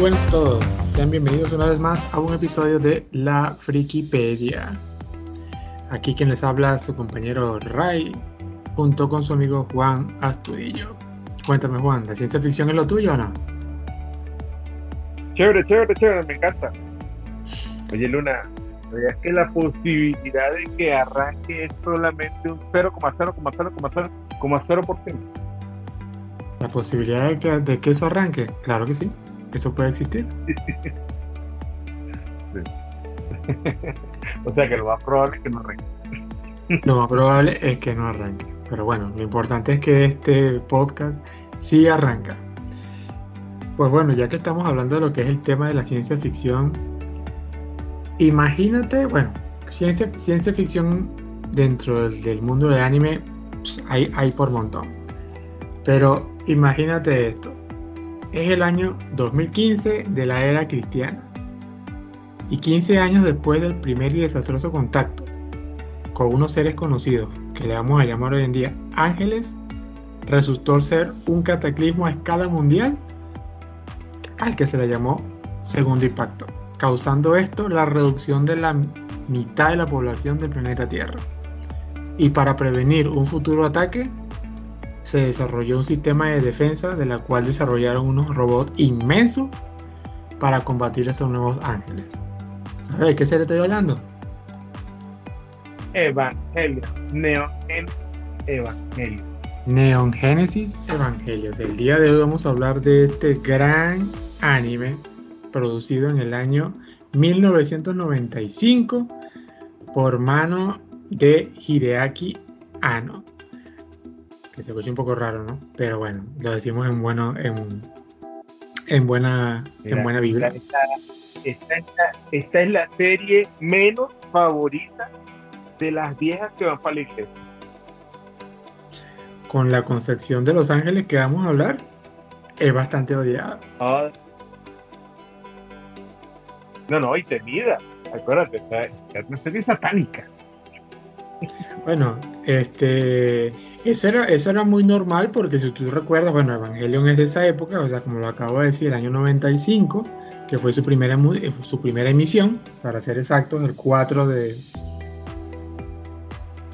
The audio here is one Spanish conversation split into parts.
buenas a todos. Sean bienvenidos una vez más a un episodio de La Frikipedia. Aquí quien les habla es su compañero Ray, junto con su amigo Juan Astudillo. Cuéntame Juan, ¿la ciencia ficción es lo tuyo o no? Chévere, chévere, chévere, me encanta. Oye Luna, ¿sabías que la posibilidad de que arranque es solamente un 0,0,0,0,0%? ¿La posibilidad de que, de que eso arranque? Claro que sí, eso puede existir. o sea que lo más probable es que no arranque. Lo más probable es que no arranque. Pero bueno, lo importante es que este podcast sí arranca. Pues bueno, ya que estamos hablando de lo que es el tema de la ciencia ficción, imagínate, bueno, ciencia, ciencia ficción dentro del, mundo del anime pues, hay, hay por montón. Pero imagínate esto, es el año 2015 de la era cristiana y 15 años después del primer y desastroso contacto con unos seres conocidos que le vamos a llamar hoy en día ángeles, resultó ser un cataclismo a escala mundial al que se le llamó segundo impacto, causando esto la reducción de la mitad de la población del planeta Tierra. Y para prevenir un futuro ataque, se desarrolló un sistema de defensa de la cual desarrollaron unos robots inmensos para combatir estos nuevos ángeles. ¿Sabes de qué se le estoy hablando? Evangelio, Neon Evangelio. Neon Genesis Evangelios. El día de hoy vamos a hablar de este gran anime producido en el año 1995 por mano de Hideaki Anno. Que se escucha un poco raro, ¿no? Pero bueno, lo decimos en bueno, en, en buena, en buena vibra. Esta, esta, es la serie menos favorita de las viejas que van para la iglesia. Con la concepción de los ángeles que vamos a hablar, es bastante odiada. Ah. No, no, y temida. Acuérdate, es una serie satánica. Bueno, este, eso era, eso era muy normal porque si tú recuerdas, bueno, Evangelion es de esa época, o sea, como lo acabo de decir, el año 95, que fue su primera, su primera emisión, para ser exactos, el 4 de,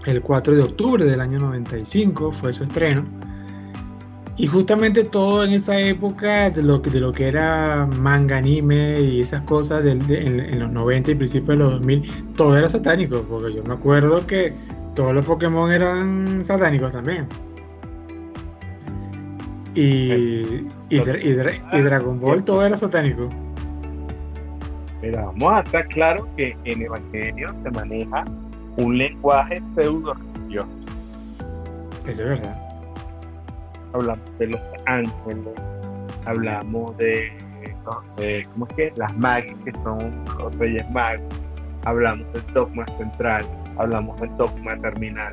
el 4 de octubre del año 95 fue su estreno. Y justamente todo en esa época de lo, de lo que era manga, anime y esas cosas en, los 90 y principios de los 2000, todo era satánico, porque yo me acuerdo que todos los Pokémon eran satánicos también. Y, y, Dragon Ball todo era satánico. Pero vamos a estar claro que en Evangelio se maneja un lenguaje pseudo religioso. Eso es verdad. Hablamos de los ángeles, hablamos de, ¿cómo es que? Las magis, que son los reyes magos, hablamos del dogma central, hablamos del dogma terminal,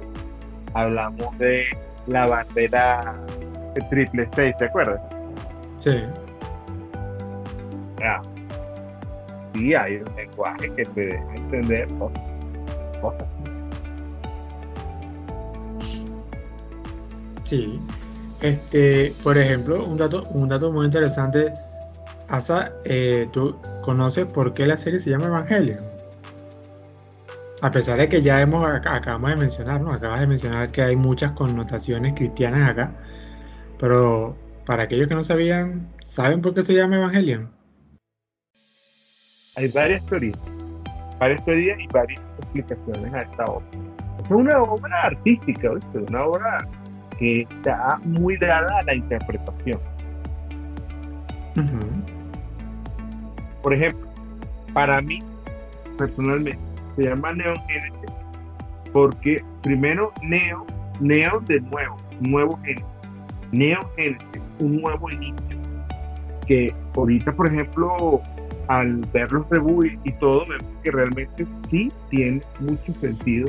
hablamos de la bandera triple 6, ¿te acuerdas? Sí. Ya. Sí, hay un lenguaje que te deja entender cosas. Sí. Este, por ejemplo, un dato, un dato muy interesante. Asa, eh, ¿tú conoces por qué la serie se llama Evangelio? A pesar de que ya hemos, acabamos de mencionar, ¿no? Acabas de mencionar que hay muchas connotaciones cristianas acá. Pero para aquellos que no sabían, ¿saben por qué se llama Evangelion? Hay varias teorías. Varias teorías y varias explicaciones a esta obra. Es una obra artística, ¿viste? Una obra que está muy dada a la interpretación. Por ejemplo, para mí, personalmente, se llama Neon Genesis porque primero Neo, Neo de nuevo, nuevo Genesis. Neo Genesis, un nuevo inicio. Que ahorita, por ejemplo, al ver los reboots y todo, vemos que realmente sí tiene mucho sentido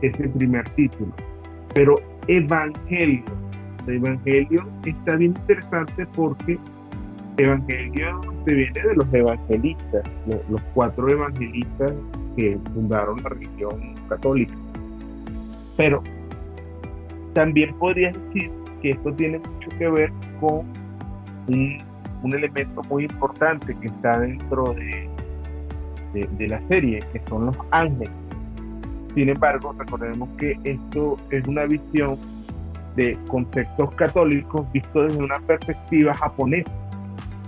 ese primer título. Pero Evangelio. Evangelio está bien interesante porque Evangelio se viene de los evangelistas, los, cuatro evangelistas que fundaron la religión católica. Pero también podría decir que esto tiene mucho que ver con un un elemento muy importante que está dentro de, de, la serie, que son los ángeles. Sin embargo, recordemos que esto es una visión de conceptos católicos visto desde una perspectiva japonesa.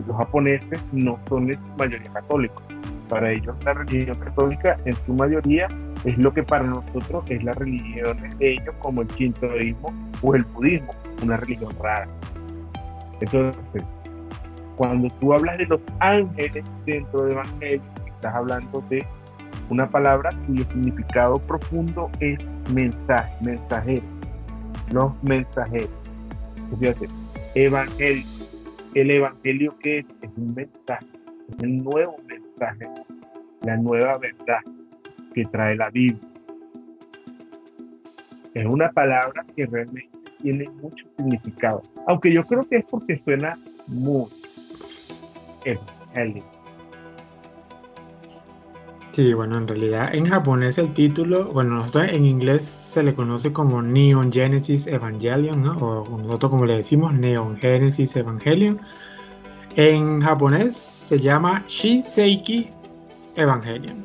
Los japoneses no son en mayoría católicos. Para ellos la religión católica en su mayoría es lo que para nosotros es la religión de ellos como el shintoísmo o el budismo, una religión rara. Entonces, cuando tú hablas de los ángeles dentro de Evangelio, estás hablando de una palabra cuyo significado profundo es mensaje, mensajero, los mensajeros. Evangelio. El evangelio que es, es un mensaje, es el nuevo mensaje, la nueva verdad que trae la Biblia. Es una palabra que realmente tiene mucho significado, aunque yo creo que es porque suena muy evangélico. Sí, bueno, en realidad en japonés el título, bueno, en inglés se le conoce como Neon Genesis Evangelion, ¿no? o nosotros como le decimos Neon Genesis Evangelion. En japonés se llama Shinseiki Evangelion.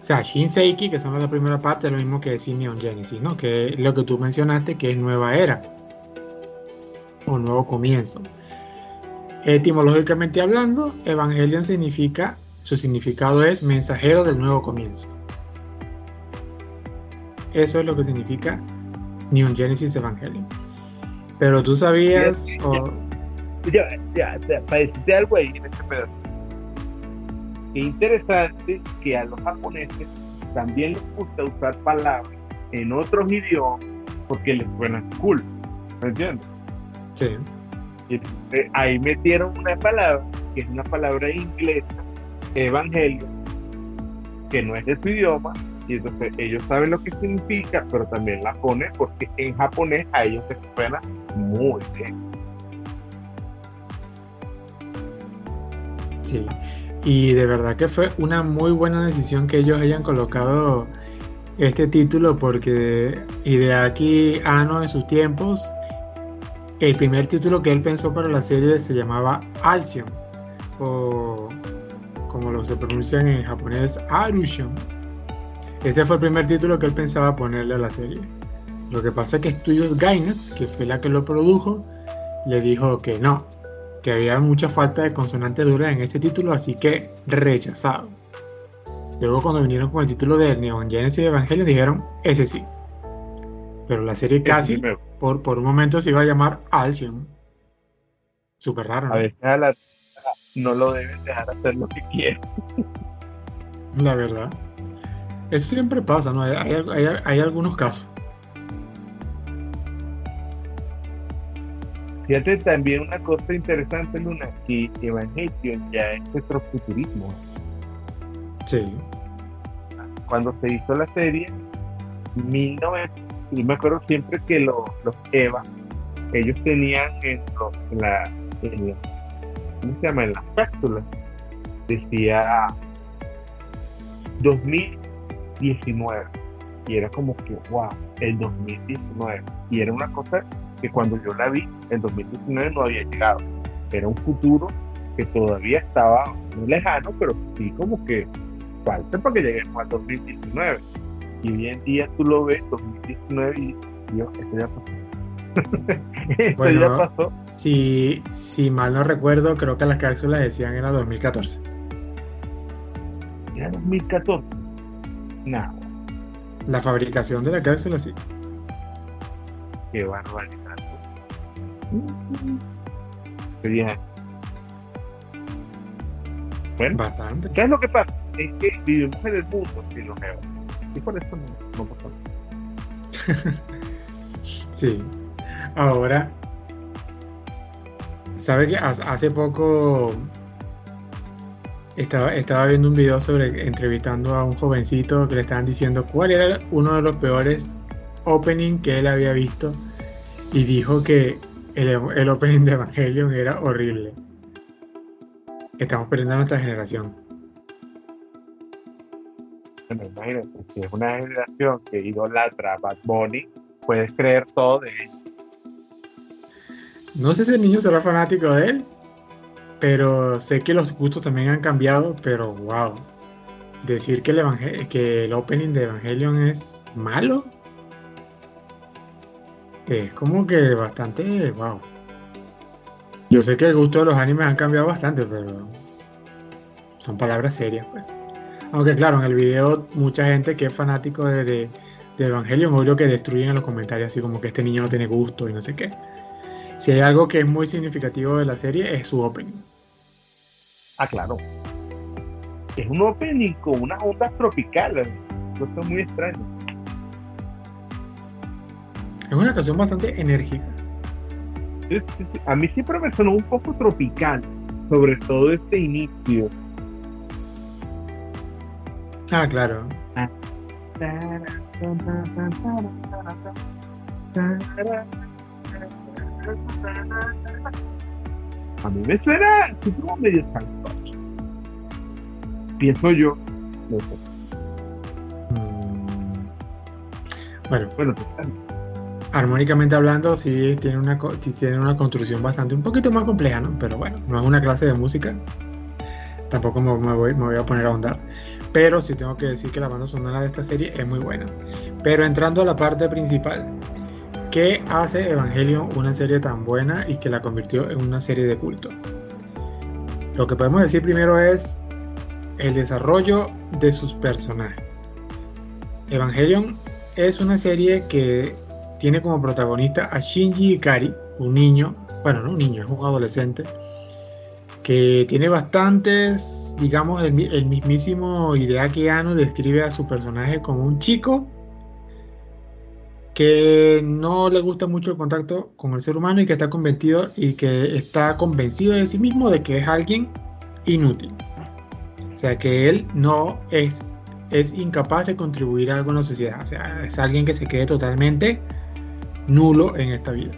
O sea, Shinseiki, que son las primera parte, es lo mismo que decir Neon Genesis, ¿no? Que es lo que tú mencionaste, que es nueva era o nuevo comienzo. Etimológicamente hablando, Evangelion significa su significado es mensajero del nuevo comienzo. Eso es lo que significa Neon Genesis Evangelion. Pero tú sabías. Ya, ya, ya, para decirte algo ahí en este pedazo. Qué interesante que a los japoneses también les gusta usar palabras en otros idiomas porque les suenan cool. ¿Me entiendes? Sí. Y, ahí metieron una palabra que es una palabra inglesa evangelio, que no es de su idioma, y entonces ellos saben lo que significa, pero también la ponen porque en japonés a ellos se suena muy bien. Sí, y de verdad que fue una muy buena decisión que ellos hayan colocado este título porque Hideaki Anno en sus tiempos, el primer título que él pensó para la serie se llamaba Alcyon o como lo se pronuncian en japonés, Arushon. Ese fue el primer título que él pensaba ponerle a la serie. Lo que pasa es que Studios Gainax, que fue la que lo produjo, le dijo que no, que había mucha falta de consonante dura en ese título, así que rechazado. Luego cuando vinieron con el título de Neon Genesis Evangelion dijeron, ese sí. Pero la serie casi, por, por un momento se iba a llamar Alcyon. Súper raro. ¿no? A veces a la, no lo deben dejar hacer lo que quieren. La verdad. Eso siempre pasa, ¿no? Hay, hay, algunos casos. Fíjate también una cosa interesante, Luna, que Evangelion ya es retrofuturismo. Sí. Cuando se hizo la serie, 1900, y me acuerdo siempre que los, los Eva, ellos tenían en, la, en la ¿cómo se llama? En las cápsulas, decía 2019. Y era como que, wow, el 2019. Y era una cosa que cuando yo la vi, el 2019 no había llegado. Era un futuro que todavía estaba muy lejano, pero sí como que falta para que lleguemos al 2019. Y hoy en día tú lo ves, 2019, y Dios, esto ya pasó. esto ya pasó. Si, si mal no recuerdo, creo que las cápsulas decían era 2014. ¿Era 2014? No. La fabricación de la cápsula, sí. Qué barbaridad. Qué bien. Bueno, Bastante. ¿qué es lo que pasa? Es que vivimos en el mundo geos. Y por eso no, no pasa sí. Ahora, ¿Sabe que hace poco estaba, estaba viendo un video sobre entrevistando a un jovencito que le estaban diciendo cuál era uno de los peores opening que él había visto y dijo que el, opening de Evangelion era horrible. Estamos perdiendo a nuestra generación. Bueno, imagínate, si es una generación que idolatra a Bad Bunny, puedes creer todo de él. No sé si el niño será fanático de él. pero sé que los gustos también han cambiado, pero wow. Decir que el, que el opening de Evangelion es malo es como que bastante wow. Yo sé que el gusto de los animes han cambiado bastante, pero son palabras serias, pues. Aunque claro, en el video mucha gente que es fanático de, de, de Evangelion, obvio que destruyen en los comentarios así como que este niño no tiene gusto y no sé qué. Si hay algo que es muy significativo de la serie es su opening. Ah, claro. Es un opening con unas ondas tropicales. Es muy extraño. Es una canción bastante enérgica. A mí siempre me sonó un poco tropical, sobre todo este inicio. Ah, claro. A mí me suena así como medio santo. Pienso yo. No sé. Mm. Bueno, bueno, armónicamente hablando, sí tiene una, tiene una construcción bastante, un poquito más compleja, ¿no? Pero bueno, no es una clase de música. Tampoco me, voy, me voy a poner a ahondar. Pero sí tengo que decir que la banda sonora de esta serie es muy buena. Pero entrando a la parte principal, ¿qué hace Evangelion una serie tan buena y que la convirtió en una serie de culto? Lo que podemos decir primero es el desarrollo de sus personajes. Evangelion es una serie que tiene como protagonista a Shinji Ikari, un niño, bueno, no un niño, es un adolescente, que tiene bastantes, digamos, el, mismísimo Hideaki Anno describe a su personaje como un chico que no le gusta mucho el contacto con el ser humano y que está convencido y que está convencido de sí mismo de que es alguien inútil. O sea, que él no es, es incapaz de contribuir a algo en la sociedad. O sea, es alguien que se cree totalmente nulo en esta vida.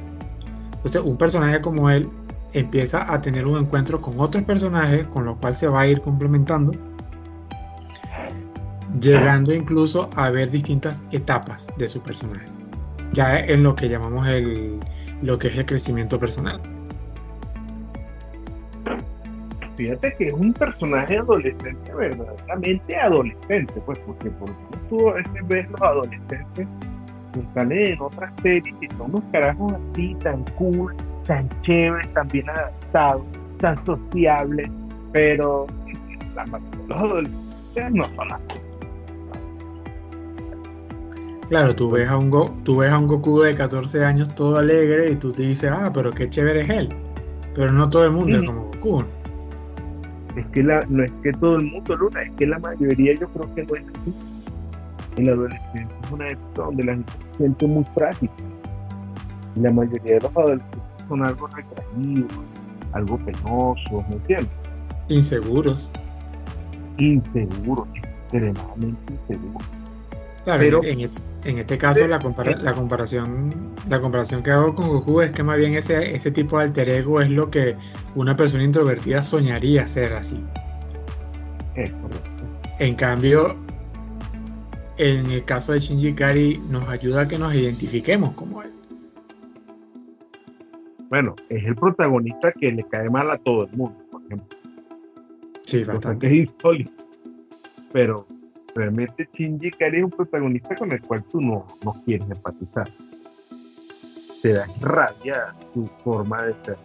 Entonces, un personaje como él empieza a tener un encuentro con otros personajes con los cuales se va a ir complementando, llegando incluso a ver distintas etapas de su personaje, ya en lo que llamamos el, lo que es el crecimiento personal. Fíjate que es un personaje adolescente, verdaderamente adolescente, pues, porque por tú a veces ves los adolescentes que están en otras series que son unos carajos así, tan cool, tan chéveres, tan bien adaptados, tan sociables, pero la los adolescentes no son así. Claro, tú ves, a un Go, tú ves a un Goku de 14 años todo alegre y tú te dices, ah, pero qué chévere es él. Pero no todo el mundo es como Goku. Es que la, no es que todo el mundo, Luna, es que la mayoría yo creo que no es así en la adolescencia es una época donde la gente se siente muy frágil. La mayoría de los adolescentes son algo retraídos, algo penosos, ¿me entiendes? Inseguros. Inseguros, extremadamente inseguros. Claro, Pero, en, en, este caso la, la, comparación la comparación que hago con Goku es que más bien ese, ese tipo de alter ego es lo que una persona introvertida soñaría ser así. Es correcto. En cambio, en el caso de Shinji Ikari nos ayuda a que nos identifiquemos como él. Bueno, es el protagonista que le cae mal a todo el mundo, por ejemplo. Sí, bastante. Es insólito. Pero realmente Shinji Ikari es un protagonista con el cual tú no, no quieres empatizar. Te da rabia su forma de ser.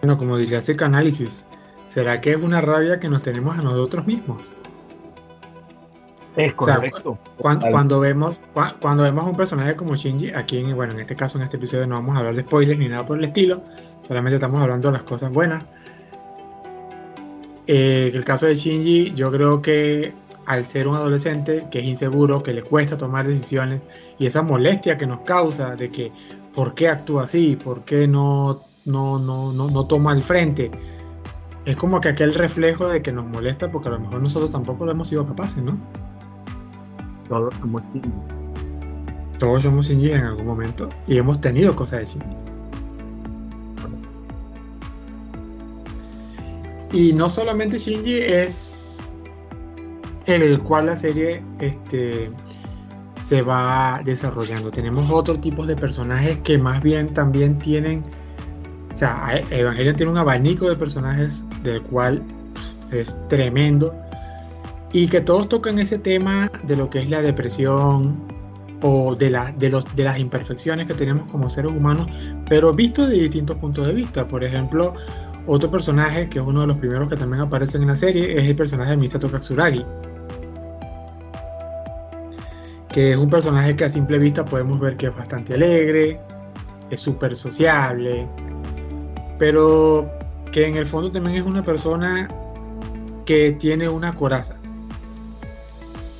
Bueno, como diría ese análisis, ¿será que es una rabia que nos tenemos a nosotros mismos? Es correcto. cuando, vemos cuando vemos un personaje como Shinji, aquí en, bueno, en este caso, en este episodio no vamos a hablar de spoilers ni nada por el estilo, solamente estamos hablando de las cosas buenas. Eh, el caso de Shinji, yo creo que al ser un adolescente que es inseguro, que le cuesta tomar decisiones y esa molestia que nos causa de que por qué actúa así, por qué no, no, no, no, no toma el frente, es como que aquel reflejo de que nos molesta porque a lo mejor nosotros tampoco lo hemos sido capaces, ¿no? Todos somos Shinji. Todos somos Shinji en algún momento y hemos tenido cosas de Shinji. Y no solamente Shinji es en el cual la serie este, se va desarrollando. Tenemos otros tipos de personajes que más bien también tienen O sea, Evangelion tiene un abanico de personajes del cual es tremendo y que todos tocan ese tema de lo que es la depresión o de, de, los, de las imperfecciones que tenemos como seres humanos, pero visto de distintos puntos de vista. Por ejemplo, otro personaje que es uno de los primeros que también aparecen en la serie es el personaje de Misato Katsuragi, que es un personaje que a simple vista podemos ver que es bastante alegre, es súper sociable, pero que en el fondo también es una persona que tiene una coraza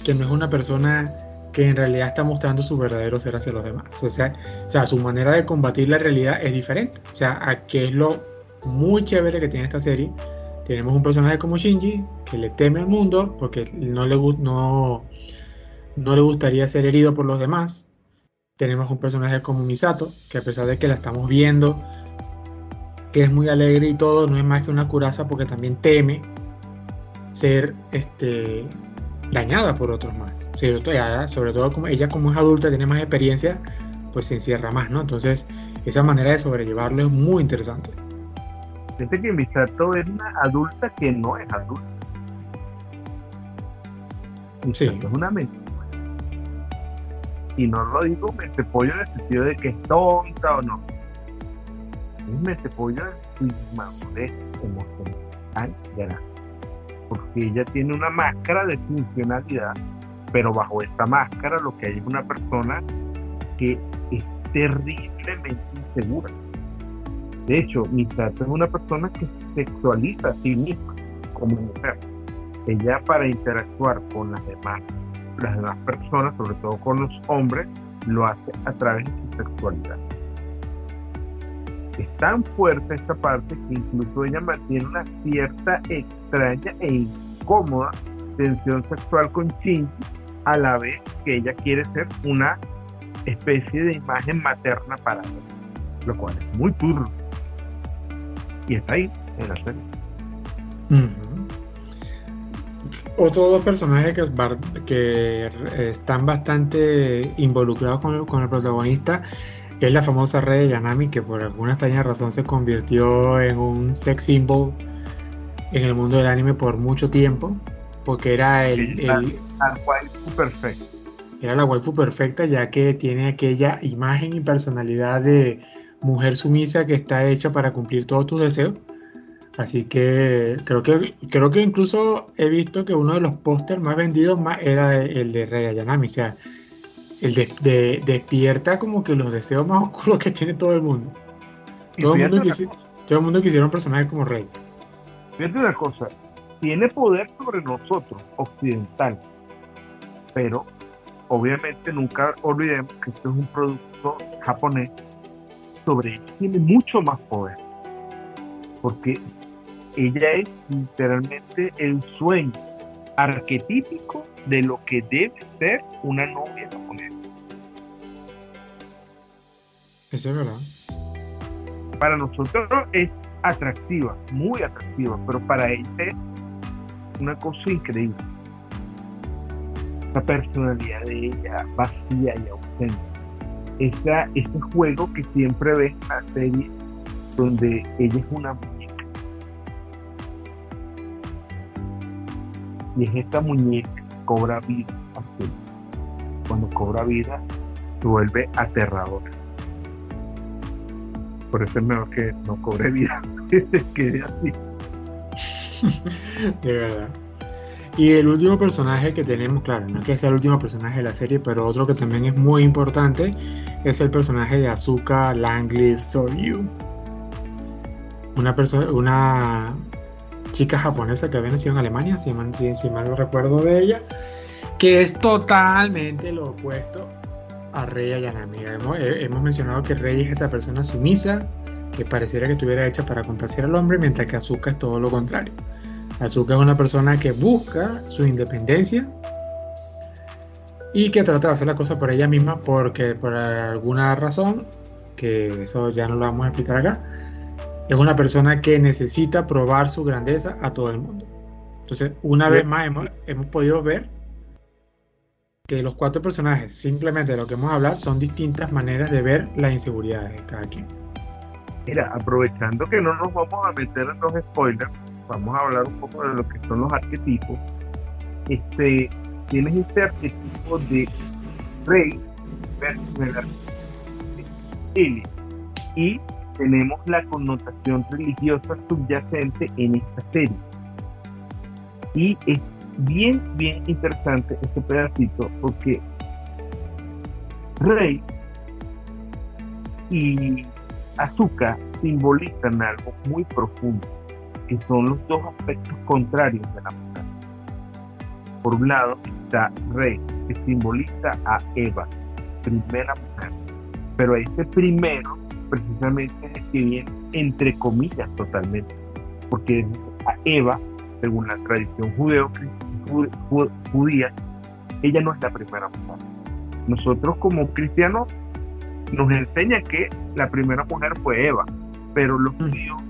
que no es una persona que en realidad está mostrando su verdadero ser hacia los demás. O sea, o sea, su manera de combatir la realidad es diferente. O sea, a que es lo muy chévere que tiene esta serie. Tenemos un personaje como Shinji que le teme al mundo porque no le, no, no le gustaría ser herido por los demás. Tenemos un personaje como Misato que a pesar de que la estamos viendo que es muy alegre y todo, no es más que una curaza porque también teme ser este dañada por otros más. Sobre todo como ella como es adulta, tiene más experiencia, pues se encierra más, ¿no? Entonces, esa manera de sobrellevarlo es muy interesante. Que Misato es una adulta que no es adulta. sí. es una mente. Y no lo digo mente pollo en el sentido de que es tonta o no. Es mente pollo en su madurez emocional grande porque ella tiene una máscara de funcionalidad, pero bajo esta máscara lo que hay es una persona que es terriblemente insegura. De hecho, Misato es una persona que sexualiza a sí misma como mujer. Ella para interactuar con las demás, las demás personas, sobre todo con los hombres, lo hace a través de su sexualidad es tan fuerte esta parte que incluso ella mantiene una cierta extraña e incómoda tensión sexual con Shinji a la vez que ella quiere ser una especie de imagen materna para él, lo cual es muy turno. Y está ahí en la serie. Otros dos personajes que, que están bastante involucrados con, con el protagonista es la famosa red de Yanami que por alguna extraña razón se convirtió en un sex symbol en el mundo del anime por mucho tiempo, porque era el, la, waifu perfecta. Era la waifu perfecta ya que tiene aquella imagen y personalidad de mujer sumisa que está hecha para cumplir todos tus deseos. Así que creo que creo que incluso he visto que uno de los pósters más vendidos más era el de Rey Yanami, o sea, el de, despierta como que los deseos más oscuros que tiene todo el mundo. Todo el mundo, todo el mundo quisiera un personaje como Rey. Fíjate una cosa, tiene poder sobre nosotros, occidental, pero obviamente nunca olvidemos que esto es un producto japonés, sobre él tiene mucho más poder, porque ella es literalmente el sueño arquetípico de lo que debe ser una novia japonesa. Eso es verdad. Para nosotros es atractiva, muy atractiva, pero para ella es una cosa increíble. La personalidad de ella vacía y ausente. Esa, ese juego que siempre ves en la serie donde ella es una Y es esta muñeca que cobra vida. Cuando cobra vida, se vuelve aterradora por eso es mejor que no cobre vida, que se quede así. de verdad. Y el último personaje que tenemos, claro, no es que sea el último personaje de la serie, pero otro que también es muy importante es el personaje de Azuka Langley Soryu. Una persona, una chica japonesa que había nacido en Alemania, si mal, si no recuerdo de ella, que es totalmente lo opuesto a Rey Ayanami. Hemos, hemos mencionado que Rey es esa persona sumisa que pareciera que estuviera hecha para complacer al hombre, mientras que Azuka es todo lo contrario. Azuka es una persona que busca su independencia y que trata de hacer la cosa por ella misma porque por alguna razón, que eso ya no lo vamos a explicar acá, es una persona que necesita probar su grandeza a todo el mundo. Entonces, una vez más hemos, hemos podido ver que los cuatro personajes, simplemente de lo que hemos hablado, son distintas maneras de ver la inseguridad de cada quien. Mira, aprovechando que no nos vamos a meter en los spoilers, vamos a hablar un poco de lo que son los arquetipos. Este, tienes este arquetipo de rey versus el arquetipo y tenemos la connotación religiosa subyacente en esta serie. Y es bien, bien interesante este pedacito porque Rey y Azúcar simbolizan algo muy profundo, que son los dos aspectos contrarios de la mujer. Por un lado está Rey, que simboliza a Eva, primera mujer, pero ese primero precisamente es el que viene entre comillas totalmente, porque a Eva, según la tradición judeo judía, ella no es la primera mujer. Nosotros como cristianos nos enseña que la primera mujer fue Eva, pero los judíos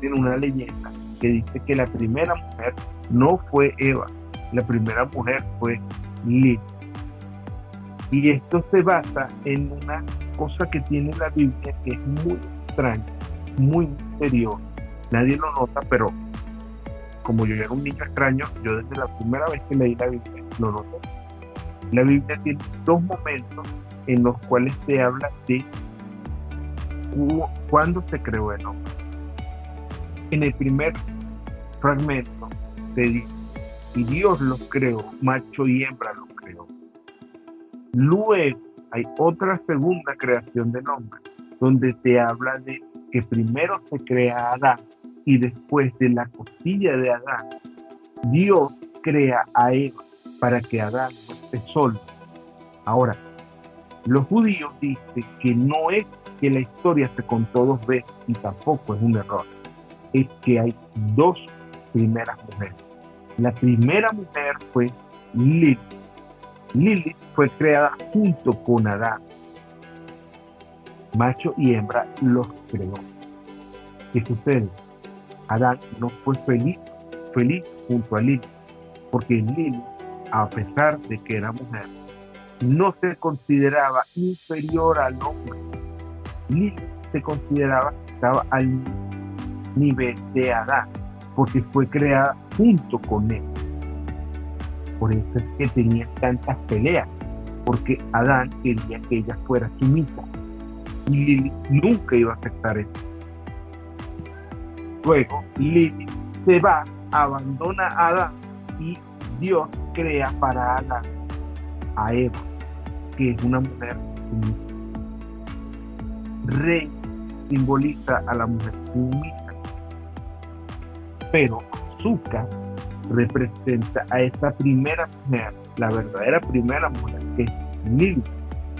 tienen una leyenda que dice que la primera mujer no fue Eva, la primera mujer fue Lilith. Y esto se basa en una cosa que tiene la Biblia que es muy extraña, muy misteriosa. Nadie lo nota, pero como yo era un niño extraño, yo desde la primera vez que leí la Biblia lo noté. La Biblia tiene dos momentos en los cuales se habla de cuándo se creó el hombre. En el primer fragmento se dice, y Dios los creó, macho y hembra los creó. Luego hay otra segunda creación del hombre, donde se habla de que primero se crea Adán y después de la costilla de Adán, Dios crea a Eva para que Adán no esté solo. Ahora, los judíos dicen que no es que la historia se contó dos veces y tampoco es un error. Es que hay dos primeras mujeres. La primera mujer fue Lilith. Lilith fue creada junto con Adán. Macho y hembra los creó. ¿Qué sucede? Adán no fue feliz, feliz junto a Lilith, porque Lilith, a pesar de que era mujer, no se consideraba inferior al hombre, ni se consideraba que estaba al nivel de Adán, porque fue creada junto con él. Por eso es que tenía tantas peleas, porque Adán quería que ella fuera sumisa y Lili nunca iba a aceptar eso. Luego Lili se va, abandona a Adán y Dios crea para Adán a Eva, que es una mujer Rey simboliza a la mujer sumisa, pero Zuka representa a esta primera mujer, la verdadera primera mujer, que es Lilith,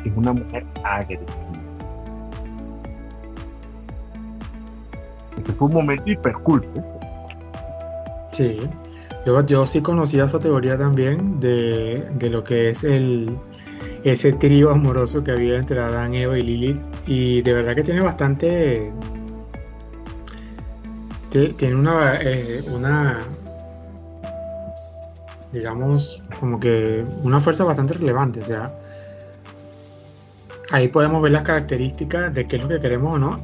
que es una mujer agresiva. Este fue un momento hiperculto. Sí. Yo, sí conocía esa teoría también de, lo que es el, ese trío amoroso que había entre Adán, Eva y Lilith. Y de verdad que tiene bastante. Tiene una, eh, una. Digamos, como que una fuerza bastante relevante. O sea, ahí podemos ver las características de qué es lo que queremos o no.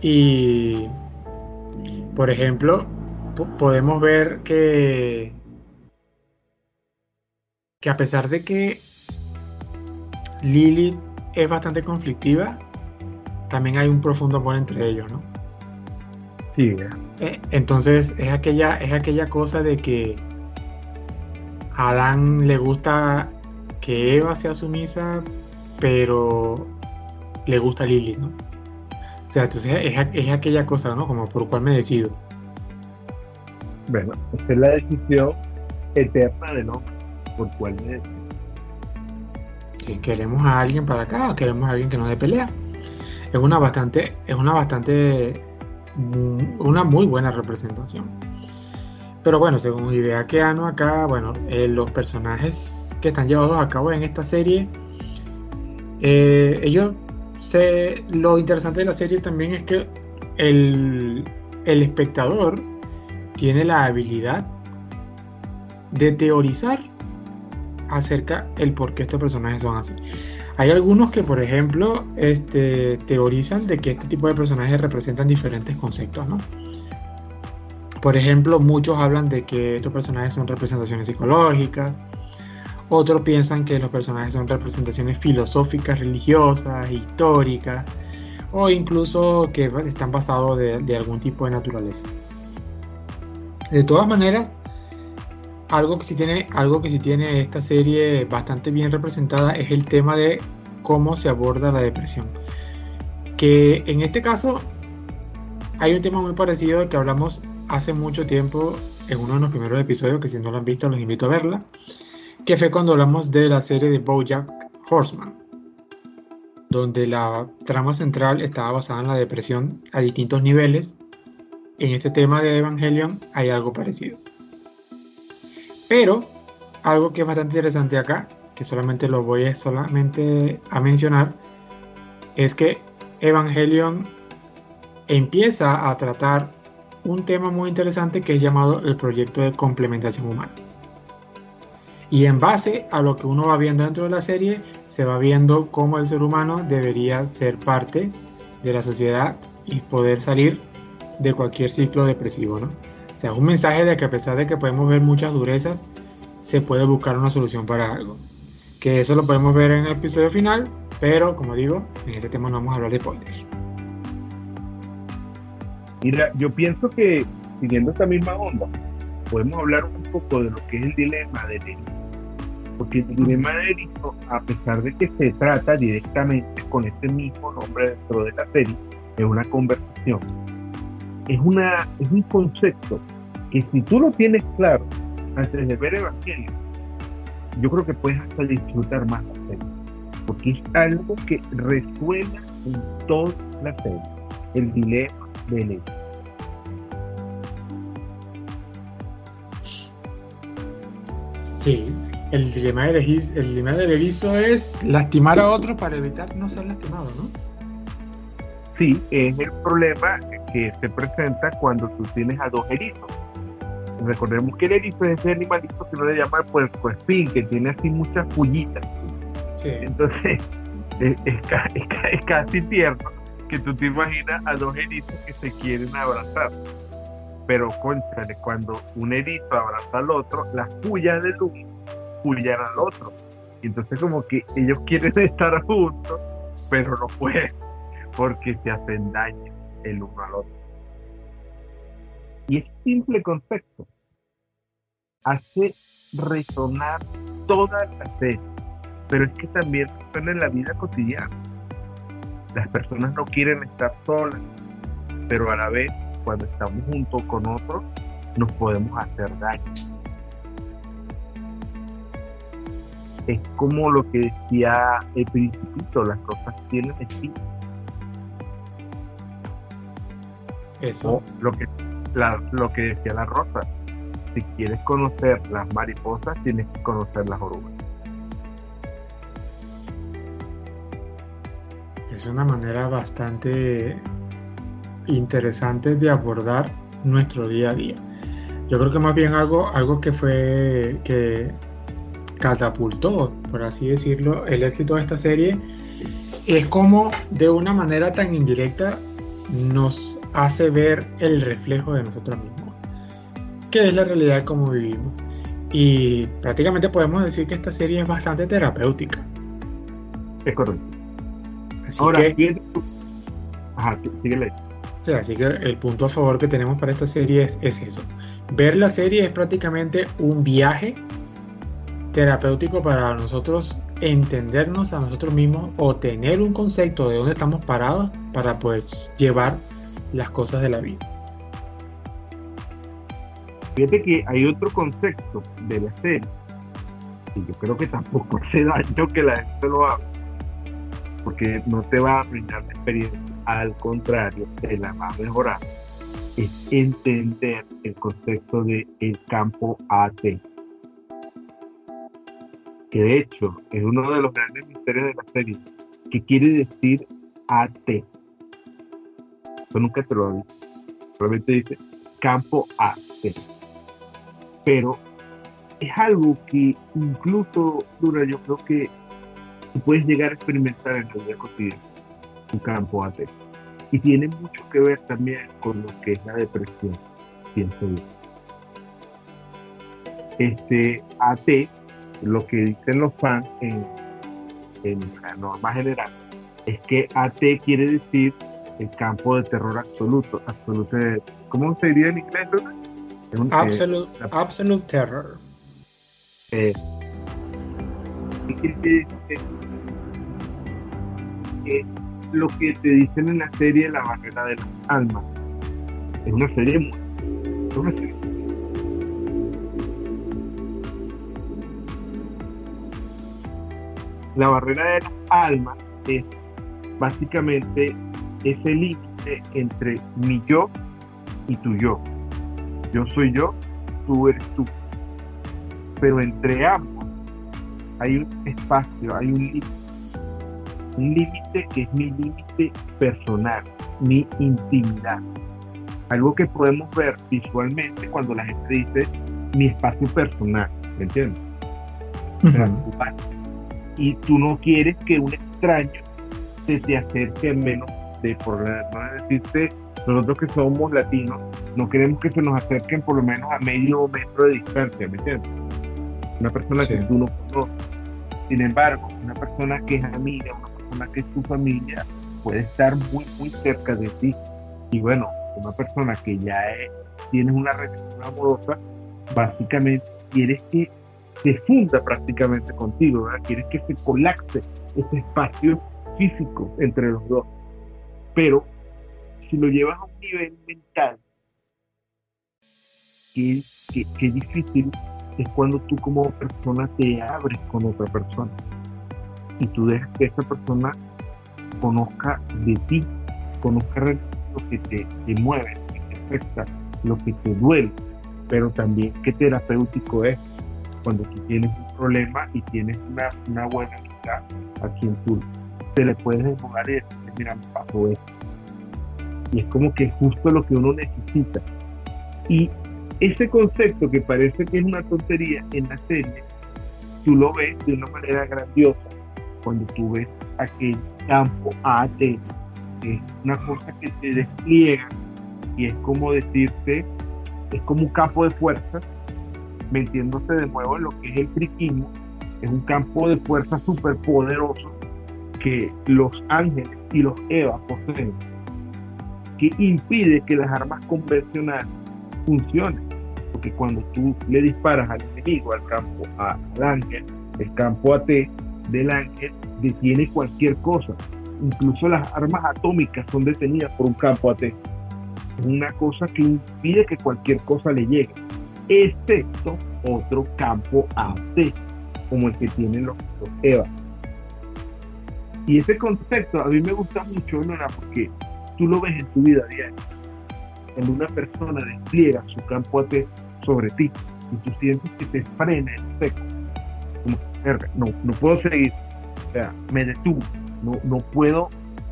Y, por ejemplo, podemos ver que, que a pesar de que Lily es bastante conflictiva, también hay un profundo amor entre ellos, ¿no? Sí. Eh, entonces es aquella, es aquella cosa de que a Adán le gusta que Eva sea sumisa, pero le gusta Lily, ¿no? O sea, entonces es, es aquella cosa, ¿no? Como por cual me decido. Bueno, esta es la decisión eterna del hombre, por cual me Si queremos a alguien para acá o queremos a alguien que no dé pelea. Es una bastante, es una bastante, una muy buena representación. Pero bueno, según idea que ano acá, bueno, eh, los personajes que están llevados a cabo en esta serie, eh, ellos se, lo interesante de la serie también es que el, el espectador tiene la habilidad de teorizar acerca el por qué estos personajes son así. Hay algunos que, por ejemplo, este, teorizan de que este tipo de personajes representan diferentes conceptos, ¿no? Por ejemplo, muchos hablan de que estos personajes son representaciones psicológicas, otros piensan que los personajes son representaciones filosóficas, religiosas, históricas, o incluso que están basados de, algún tipo de naturaleza. De todas maneras, algo que sí tiene, algo que sí tiene esta serie bastante bien representada es el tema de cómo se aborda la depresión. Que en este caso hay un tema muy parecido que hablamos hace mucho tiempo en uno de los primeros episodios, que si no lo han visto los invito a verla, que fue cuando hablamos de la serie de Bojack Horseman, donde la trama central estaba basada en la depresión a distintos niveles. En este tema de Evangelion hay algo parecido. Pero algo que es bastante interesante acá, que solamente lo voy a, solamente a mencionar, es que Evangelion empieza a tratar un tema muy interesante que es llamado el proyecto de complementación humana. Y en base a lo que uno va viendo dentro de la serie, se va viendo cómo el ser humano debería ser parte de la sociedad y poder salir de cualquier ciclo depresivo, ¿no? O sea, un mensaje de que a pesar de que podemos ver muchas durezas, se puede buscar una solución para algo. Que eso lo podemos ver en el episodio final, pero como digo, en este tema no vamos a hablar de spoilers. Mira, yo pienso que siguiendo esta misma onda, podemos hablar un poco de lo que es el dilema de Erito. Porque el dilema de Erito, a pesar de que se trata directamente con este mismo nombre dentro de la serie, es una conversación. Es, una, es un concepto que si tú lo tienes claro antes de ver Evangelio, yo creo que puedes hasta disfrutar más la serie. Porque es algo que resuena en toda la serie. El dilema Sí, el dilema del, el dilema del erizo es lastimar a otro para evitar no ser lastimado, ¿no? Sí, es el problema que se presenta cuando tú tienes a dos erizos. Recordemos que el erizo es ese animalito que no le llama puerco espín, que tiene así muchas pullitas. Entonces, es casi tierno que tú te imaginas a dos erizos que se quieren abrazar. Pero cuéntale, cuando un erizo abraza al otro, las pullas de uno pullan al otro. Y entonces como que ellos quieren estar juntos, pero no pueden, porque se hacen daño el uno al otro. Y es simple concepto hace resonar toda la serie, pero es que también suena en la vida cotidiana las personas no quieren estar solas, pero a la vez, cuando estamos juntos con otros, nos podemos hacer daño. Es como lo que decía el principito, las cosas tienen espíritu. Eso. lo que, lo que decía la rosa, si quieres conocer las mariposas, tienes que conocer las orugas. es una manera bastante interesante de abordar nuestro día a día. Yo creo que más bien algo, algo que fue que catapultó, por así decirlo, el éxito de esta serie es como de una manera tan indirecta nos hace ver el reflejo de nosotros mismos, que es la realidad como vivimos. Y prácticamente podemos decir que esta serie es bastante terapéutica. Es correcto. Así que, así que el punto a favor que tenemos para esta serie es, eso. Ver la serie es prácticamente un viaje terapéutico para nosotros entendernos a nosotros mismos o tener un concepto de dónde estamos parados para poder llevar las cosas de la vida. Fíjate que hay otro concepto de la serie y yo creo que tampoco hace daño que la gente lo haga porque no te va a brindar la experiencia, al contrario, te la va a. Es entender el concepto de el campo AT. Que de hecho es uno de los grandes misterios de la serie. que quiere decir AT? Eso nunca te lo dicho. Solamente dice campo AT. Pero es algo que incluso, Dura, yo creo que tú puedes llegar a experimentar en la vida cotidiana, un campo AT. Y tiene mucho que ver también con lo que es la depresión, pienso yo. Este AT, lo que dicen los fans en, en la norma general, es que AT quiere decir el campo de terror absoluto, absoluto ¿cómo se diría en inglés? Un, absolute, eh, absolute terror. Eh, lo que te dicen en la serie La barrera de las almas. Es una serie muy. La barrera de las almas es básicamente ese límite entre mi yo y tu yo. Yo soy yo, tú eres tú. Pero entre ambos hay un espacio, hay un límite. Un límite que es mi límite personal, mi intimidad. Algo que podemos ver visualmente cuando la gente dice mi espacio personal, ¿me entiendes? Y tú no quieres que un extraño se te acerque menos de por no decirte nosotros que somos latinos no queremos que se nos acerquen por lo menos a medio metro de distancia, ¿me entiendes? Una persona que tú no conoces. Sin embargo, una persona que es amiga, una que es tu familia, puede estar muy, muy cerca de ti. Y bueno, una persona que ya tienes una relación amorosa, básicamente quieres que se funda prácticamente contigo. Quieres que se colapse ese espacio físico entre los dos. Pero si lo llevas a un nivel mental, que, que, difícil es cuando tú como persona te abres con otra persona y tú dejas que esa persona conozca de ti, conozca lo que te, mueve, lo que te afecta, lo que te duele, pero también qué terapéutico es cuando tú tienes un problema y tienes una, una buena amistad a quien tú te le puedes desfogar y decirle, mira, me pasó esto. Y es como que justo lo que uno necesita. Y ese concepto que parece que es una tontería en la serie, tú lo ves de una manera grandiosa cuando tú ves aquel campo AT, es una cosa que se despliega y es como decirte, es como un campo de fuerzas, metiéndose de nuevo en lo que es el friquismo, es un campo de fuerza súper poderoso que los ángeles y los Eva poseen, que impide que las armas convencionales funcionen porque cuando tú le disparas al enemigo, al campo, al ángel, el campo AT del ángel detiene cualquier cosa. Incluso las armas atómicas son detenidas por un campo AT. Es una cosa que impide que cualquier cosa le llegue, excepto otro campo AT, como el que tienen los, EVA. Y ese concepto a mí me gusta mucho, Nora, porque tú lo ves en tu vida diaria cuando una persona despliega su campo AT sobre ti y tú sientes que te frena el seco, no, no puedo seguir, o sea, me detuvo, no, no puedo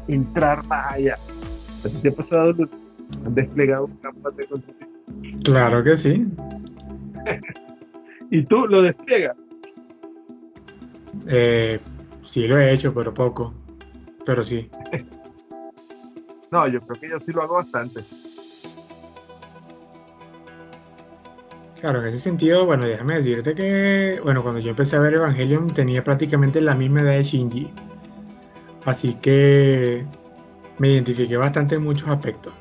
entrar más allá. ¿A ti te ha pasado? ¿Han desplegado un campo AT con Claro que sí. ¿Y tú lo despliegas? Eh, sí lo he hecho, pero poco. Pero sí. no, yo creo que yo sí lo hago bastante. Claro, en ese sentido, bueno, déjame decirte que, bueno, cuando yo empecé a ver Evangelion tenía prácticamente la misma edad de Shinji. Así que me identifiqué bastante en muchos aspectos.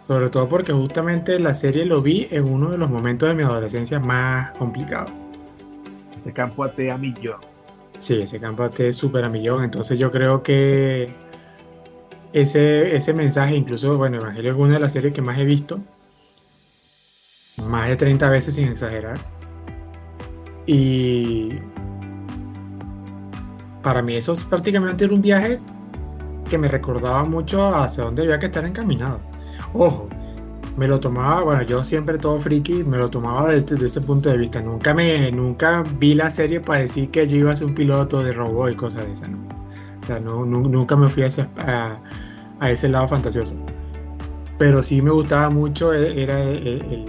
Sobre todo porque justamente la serie lo vi en uno de los momentos de mi adolescencia más complicados. Ese campo AT a millón. Sí, ese campo AT es súper a millón. Entonces yo creo que ese, ese mensaje, incluso, bueno, Evangelion es una de las series que más he visto más de 30 veces sin exagerar. Y para mí eso es prácticamente un viaje que me recordaba mucho hacia dónde había que estar encaminado. Ojo, me lo tomaba, bueno, yo siempre todo friki, me lo tomaba desde, ese punto de vista. Nunca me, nunca vi la serie para decir que yo iba a ser un piloto de robot y cosas de esas, ¿no? O sea, no, nunca me fui a ese, a, ese lado fantasioso. Pero sí me gustaba mucho, e, era el,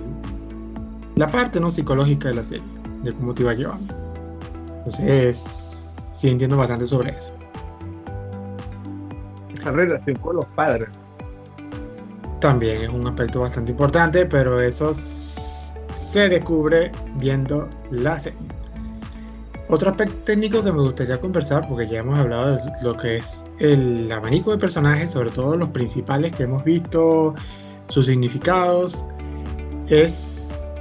la parte no psicológica de la serie, de cómo te iba llevando. Entonces, sí entiendo bastante sobre eso. Esa relación con los padres. También es un aspecto bastante importante, pero eso se descubre viendo la serie. Otro aspecto técnico que me gustaría conversar, porque ya hemos hablado de lo que es el abanico de personajes, sobre todo los principales que hemos visto, sus significados, es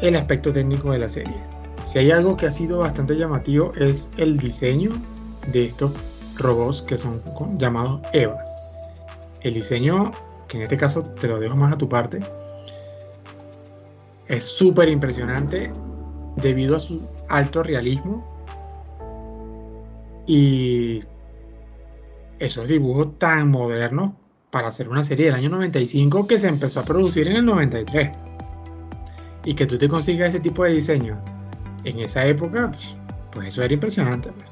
el aspecto técnico de la serie. Si hay algo que ha sido bastante llamativo es el diseño de estos robots que son llamados EVAs. El diseño, que en este caso te lo dejo más a tu parte, es súper impresionante debido a su alto realismo y esos dibujos tan modernos para hacer una serie del año 95 que se empezó a producir en el 93. Y que tú te consigas ese tipo de diseño en esa época, pues, pues eso era impresionante. Pues.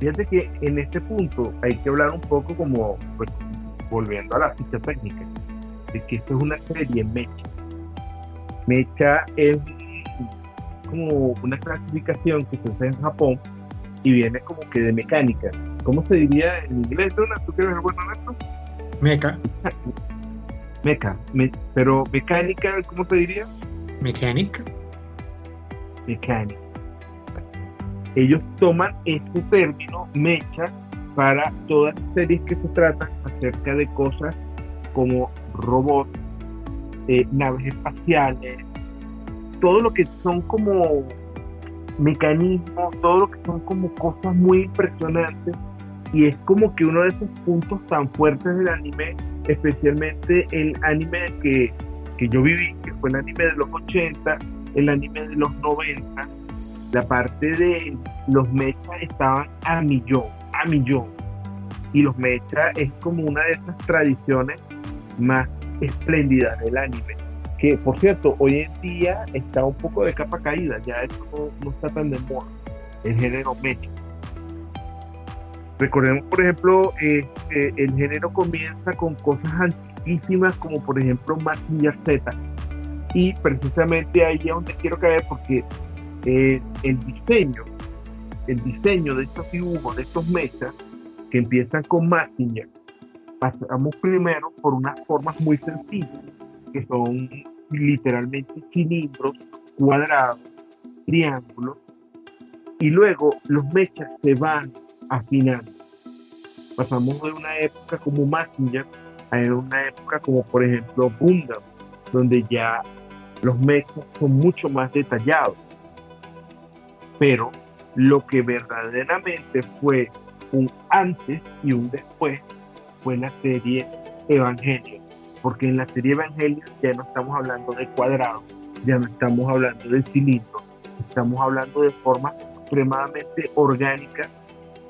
Fíjate que en este punto hay que hablar un poco como, pues, volviendo a la ficha técnica, de que esto es una serie mecha. Mecha es como una clasificación que se usa en Japón y viene como que de mecánica. ¿Cómo se diría en inglés, Dona? ¿Tú quieres bueno en esto? Meca. Meca. pero mecánica, ¿cómo se diría? Mecánica. Mecánica. Ellos toman este término, mecha, para todas las series que se tratan acerca de cosas como robots, eh, naves espaciales, todo lo que son como mecanismos, todo lo que son como cosas muy impresionantes y es como que uno de esos puntos tan fuertes del anime, especialmente el anime que, que yo viví, que fue el anime de los 80, el anime de los 90, la parte de los mechas estaban a millón, a millón. Y los mechas es como una de esas tradiciones más espléndidas del anime que por cierto, hoy en día está un poco de capa caída, ya esto no, está tan de moda, el género mecha. Recordemos, por ejemplo, eh, el género comienza con cosas antiquísimas como por ejemplo Massinger Z. Y precisamente ahí es donde quiero caer porque eh, el diseño, el diseño de estos dibujos, de estos mechas, que empiezan con Massinger, pasamos primero por unas formas muy sencillas, que son literalmente cilindros, cuadrados, triángulos, y luego los mechas se van afinando. Pasamos de una época como Massinger a una época como por ejemplo Gundam, donde ya los mechas son mucho más detallados. Pero lo que verdaderamente fue un antes y un después fue la serie Evangelion porque en la serie Evangelio ya no estamos hablando de cuadrados, ya no estamos hablando de cilindros, estamos hablando de formas extremadamente orgánicas,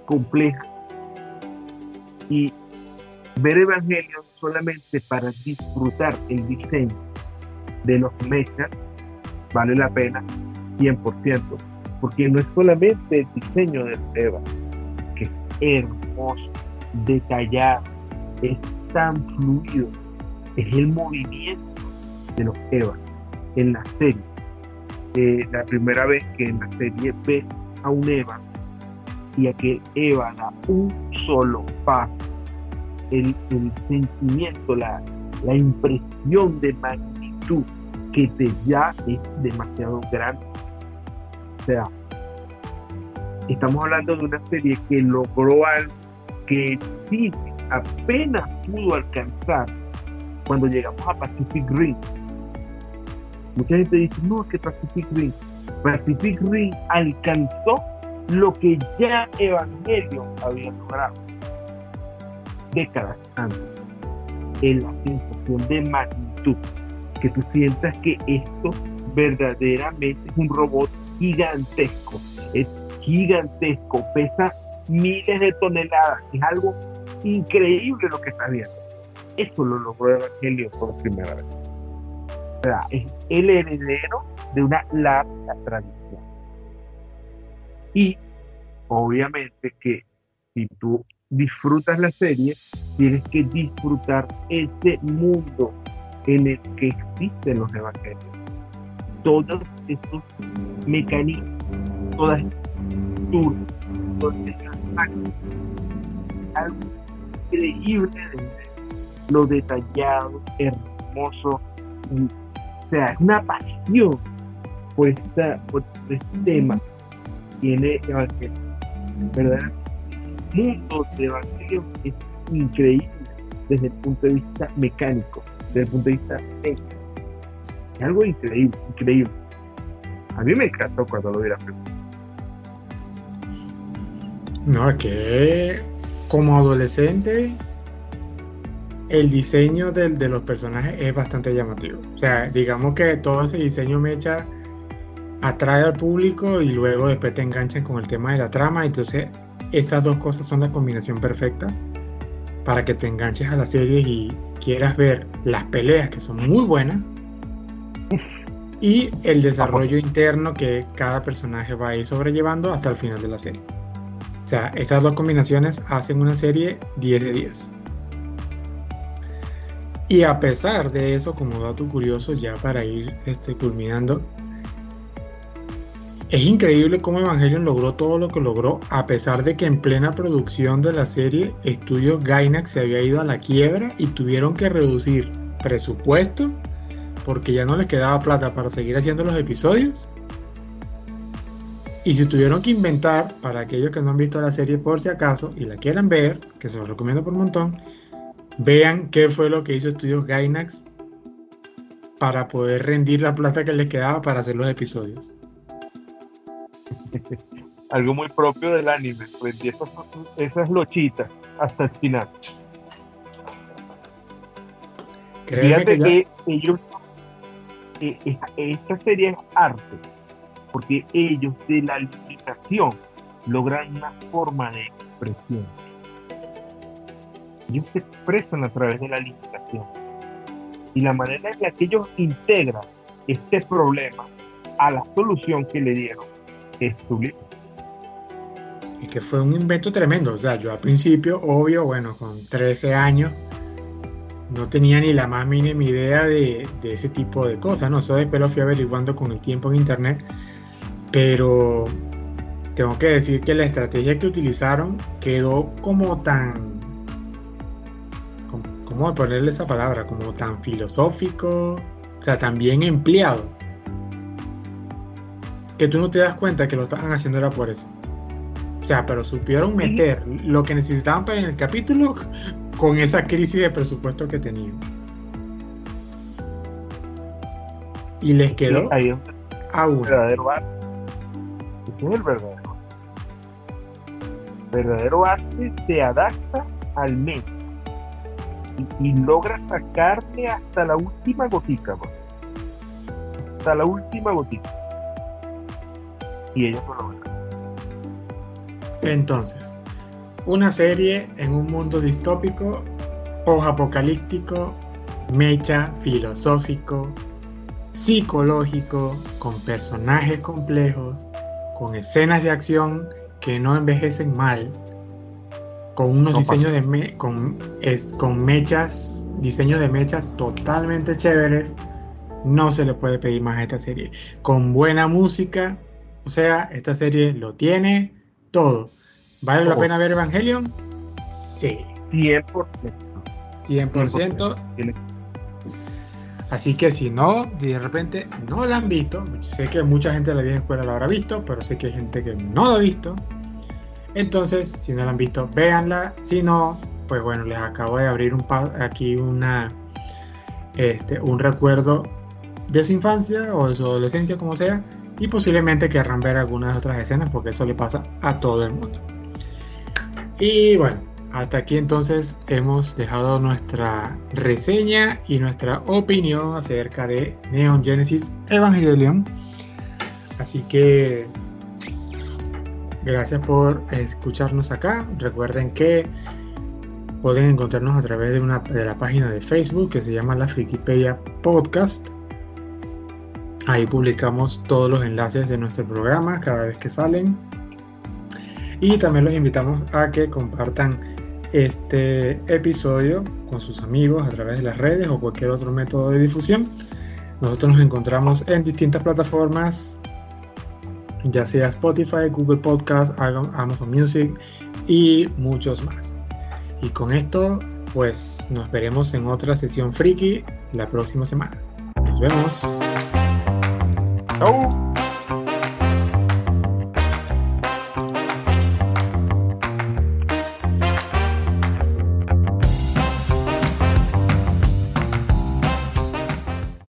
complejas. Y ver Evangelio solamente para disfrutar el diseño de los mechas vale la pena 100%, porque no es solamente el diseño del Eva, que es hermoso, detallado, es tan fluido, es el movimiento de los Eva en la serie. Eh, la primera vez que en la serie ves a un Eva y a que Eva da un solo paso, el, sentimiento, la, la impresión de magnitud que te da es demasiado grande. O sea, estamos hablando de una serie que logró algo que sí apenas pudo alcanzar cuando llegamos a Pacific Rim. Mucha gente dice, no, que Pacific Rim. Pacific Rim alcanzó lo que ya Evangelio había logrado décadas antes. En la sensación de magnitud, que tú sientas que esto verdaderamente es un robot gigantesco, es gigantesco, pesa miles de toneladas, es algo increíble lo que está viendo. Eso lo logró Evangelio por primera vez. Es el heredero de una larga tradición. Y obviamente que si tú disfrutas la serie, tienes que disfrutar ese mundo en el que existen los evangelios. todos estos mecanismos, todas estas estructuras, todas estas algo increíble de lo detallado, hermoso, o sea, es una pasión por, esta, por este tema. Tiene Evangelio, ¿verdad? El mundo de Evangelio es increíble desde el punto de vista mecánico, desde el punto de vista técnico. Es algo increíble, increíble. A mí me encantó cuando lo vi la No, que como adolescente el diseño de, de, los personajes es bastante llamativo. O sea, digamos que todo ese diseño mecha atrae al público y luego después te enganchan con el tema de la trama. Entonces, estas dos cosas son la combinación perfecta para que te enganches a la serie y quieras ver las peleas que son muy buenas y el desarrollo interno que cada personaje va a ir sobrellevando hasta el final de la serie. O sea, estas dos combinaciones hacen una serie 10 de 10. Y a pesar de eso, como dato curioso, ya para ir este, culminando, es increíble cómo Evangelion logró todo lo que logró, a pesar de que en plena producción de la serie, Estudios Gainax se había ido a la quiebra y tuvieron que reducir presupuesto porque ya no les quedaba plata para seguir haciendo los episodios. Y si tuvieron que inventar, para aquellos que no han visto la serie por si acaso y la quieran ver, que se los recomiendo por un montón, vean qué fue lo que hizo Estudios Gainax para poder rendir la plata que les quedaba para hacer los episodios. Algo muy propio del anime, pues esas, esas lochitas hasta el final. Fíjate que, ellos, eh, esta serie es arte, porque ellos de la limitación logran una forma de expresión. Ellos se expresan a través de la limitación. Y la manera en la que ellos integran este problema a la solución que le dieron es Y que fue un invento tremendo. O sea, yo al principio, obvio, bueno, con 13 años, no tenía ni la más mínima idea de, ese tipo de cosas, ¿no? Eso después lo fui averiguando con el tiempo en internet. Pero tengo que decir que la estrategia que utilizaron quedó como tan. ¿Cómo ponerle esa palabra? Como tan filosófico, o sea, tan bien empleado que tú no te das cuenta que lo estaban haciendo era por eso. O sea, pero supieron meter lo que necesitaban para en el capítulo con esa crisis de presupuesto que tenían. Y les quedó ahí aún. Verdadero arte. Ese es el verdadero. verdadero arte se adapta al medio y, logra sacarte hasta la última gotica, hasta la última gotica y ellos no lo Entonces, una serie en un mundo distópico, post-apocalíptico, mecha, filosófico, psicológico, con personajes complejos, con escenas de acción que no envejecen mal, con unos diseños de con, con mechas, diseños de mechas totalmente chéveres. No se le puede pedir más a esta serie. Con buena música, o sea, esta serie lo tiene todo. ¿Vale la pena ver Evangelion? Sí. 100%. 100%. Así que si no, de repente no la han visto, sé que mucha gente de la vieja escuela la habrá visto, pero sé que hay gente que no la ha visto. Entonces, si no la han visto, véanla. Si no, pues bueno, les acabo de abrir un aquí una este, un recuerdo de su infancia o de su adolescencia, como sea, y posiblemente querrán ver algunas otras escenas porque eso le pasa a todo el mundo. Y bueno, hasta aquí entonces hemos dejado nuestra reseña y nuestra opinión acerca de Neon Genesis Evangelion. Así que gracias por escucharnos acá. Recuerden que pueden encontrarnos a través de, una, de la página de Facebook que se llama la Frikipedia Podcast. Ahí publicamos todos los enlaces de nuestro programa cada vez que salen. Y también los invitamos a que compartan este episodio con sus amigos a través de las redes o cualquier otro método de difusión. Nosotros nos encontramos en distintas plataformas, ya sea Spotify, Google Podcast, Amazon Music y muchos más. Y con esto, pues nos veremos en otra sesión friki la próxima semana. Nos vemos. Ciao